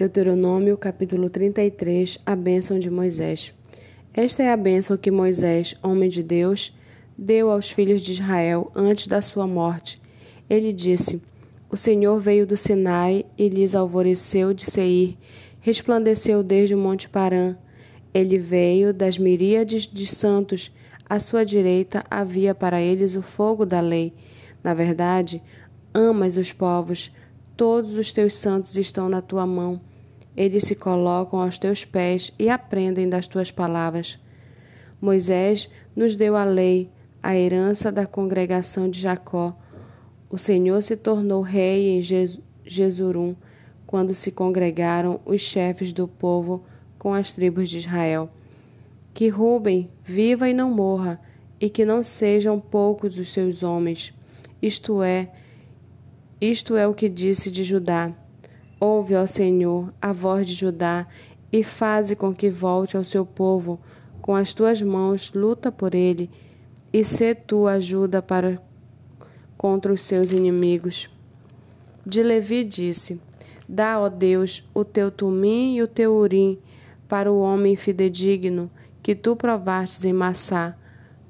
Deuteronômio capítulo 33 A bênção de Moisés. Esta é a bênção que Moisés, homem de Deus, deu aos filhos de Israel antes da sua morte. Ele disse: O Senhor veio do Sinai e lhes alvoreceu de Seir, resplandeceu desde o monte Parã. Ele veio das miríades de santos, à sua direita havia para eles o fogo da lei. Na verdade, amas os povos, todos os teus santos estão na tua mão. Eles se colocam aos teus pés e aprendem das tuas palavras. Moisés nos deu a lei, a herança da congregação de Jacó. O Senhor se tornou rei em Jesurum, quando se congregaram os chefes do povo com as tribos de Israel. Que Ruben viva e não morra, e que não sejam poucos os seus homens. Isto é, isto é o que disse de Judá. Ouve, ó Senhor, a voz de Judá, e faze com que volte ao seu povo. Com as tuas mãos luta por ele, e sê tu ajuda para contra os seus inimigos. De Levi disse: Dá, ó Deus, o teu tumim e o teu urim para o homem fidedigno que tu provastes em Massá,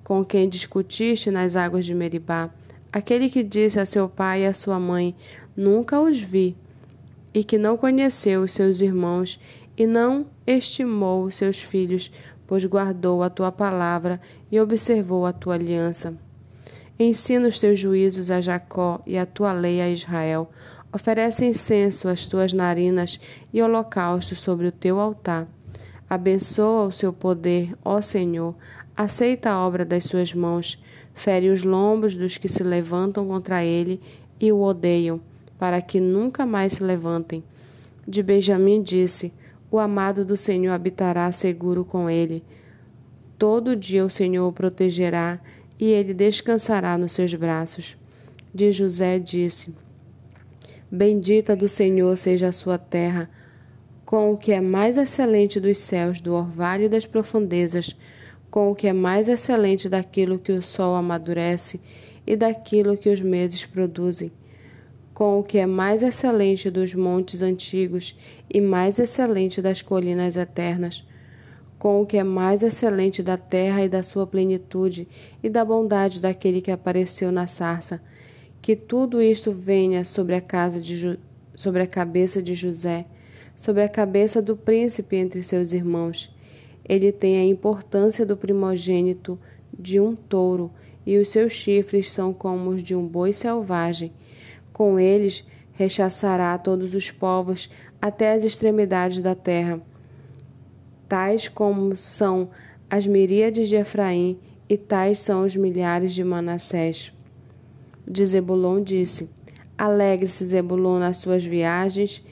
com quem discutiste nas águas de Meribá. Aquele que disse a seu pai e a sua mãe: Nunca os vi e que não conheceu os seus irmãos e não estimou os seus filhos, pois guardou a tua palavra e observou a tua aliança. Ensina os teus juízos a Jacó e a tua lei a Israel. Oferece incenso às tuas narinas e holocausto sobre o teu altar. Abençoa o seu poder, ó Senhor. Aceita a obra das suas mãos. Fere os lombos dos que se levantam contra ele e o odeiam para que nunca mais se levantem. De Benjamim disse: O amado do Senhor habitará seguro com ele. Todo dia o Senhor o protegerá e ele descansará nos seus braços. De José disse: Bendita do Senhor seja a sua terra, com o que é mais excelente dos céus, do orvalho e das profundezas, com o que é mais excelente daquilo que o sol amadurece e daquilo que os meses produzem com o que é mais excelente dos montes antigos e mais excelente das colinas eternas, com o que é mais excelente da terra e da sua plenitude e da bondade daquele que apareceu na sarça, que tudo isto venha sobre a casa de sobre a cabeça de José, sobre a cabeça do príncipe entre seus irmãos. Ele tem a importância do primogênito de um touro, e os seus chifres são como os de um boi selvagem com eles rechaçará todos os povos até as extremidades da terra, tais como são as miríades de Efraim e tais são os milhares de Manassés. De Zebulon disse: Alegre-se Zebulon nas suas viagens,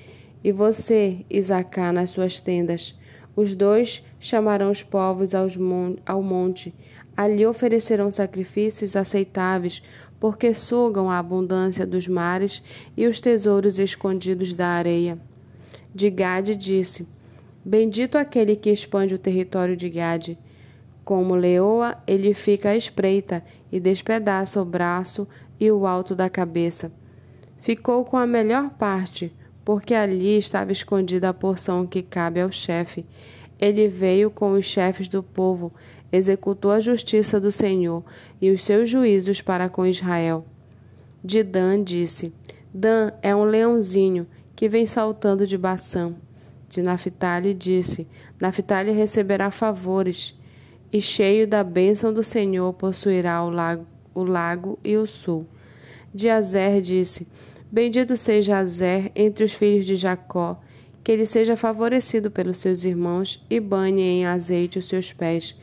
e você, Isaacá, nas suas tendas. Os dois chamarão os povos ao monte, ali oferecerão sacrifícios aceitáveis, porque sugam a abundância dos mares e os tesouros escondidos da areia. De Gade disse: Bendito aquele que expande o território de Gade. Como leoa, ele fica à espreita e despedaça o braço e o alto da cabeça. Ficou com a melhor parte, porque ali estava escondida a porção que cabe ao chefe. Ele veio com os chefes do povo executou a justiça do Senhor e os seus juízos para com Israel. De Dan disse: Dan é um leãozinho que vem saltando de Baçã. De Naphtali disse: Naphtali receberá favores, e cheio da bênção do Senhor possuirá o lago, o lago e o sul. De Azer disse: Bendito seja Azer entre os filhos de Jacó, que ele seja favorecido pelos seus irmãos e banhe em azeite os seus pés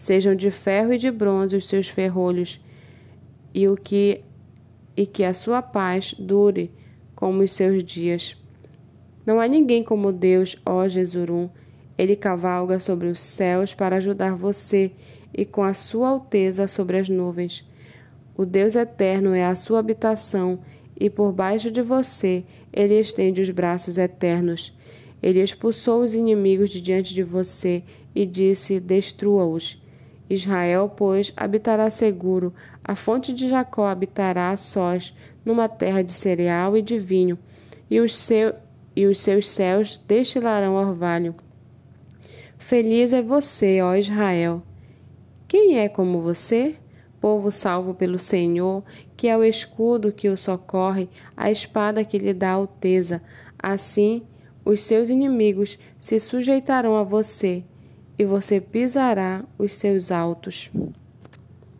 Sejam de ferro e de bronze os seus ferrolhos, e o que e que a sua paz dure como os seus dias. Não há ninguém como Deus, ó Jesurum. Ele cavalga sobre os céus para ajudar você e com a sua alteza sobre as nuvens. O Deus eterno é a sua habitação e por baixo de você ele estende os braços eternos. Ele expulsou os inimigos de diante de você e disse: Destrua-os. Israel, pois, habitará seguro, a fonte de Jacó habitará a sós, numa terra de cereal e de vinho, e os, seu, e os seus céus destilarão orvalho. Feliz é você, ó Israel. Quem é como você? Povo salvo pelo Senhor, que é o escudo que o socorre, a espada que lhe dá alteza. Assim, os seus inimigos se sujeitarão a você, e você pisará os seus altos.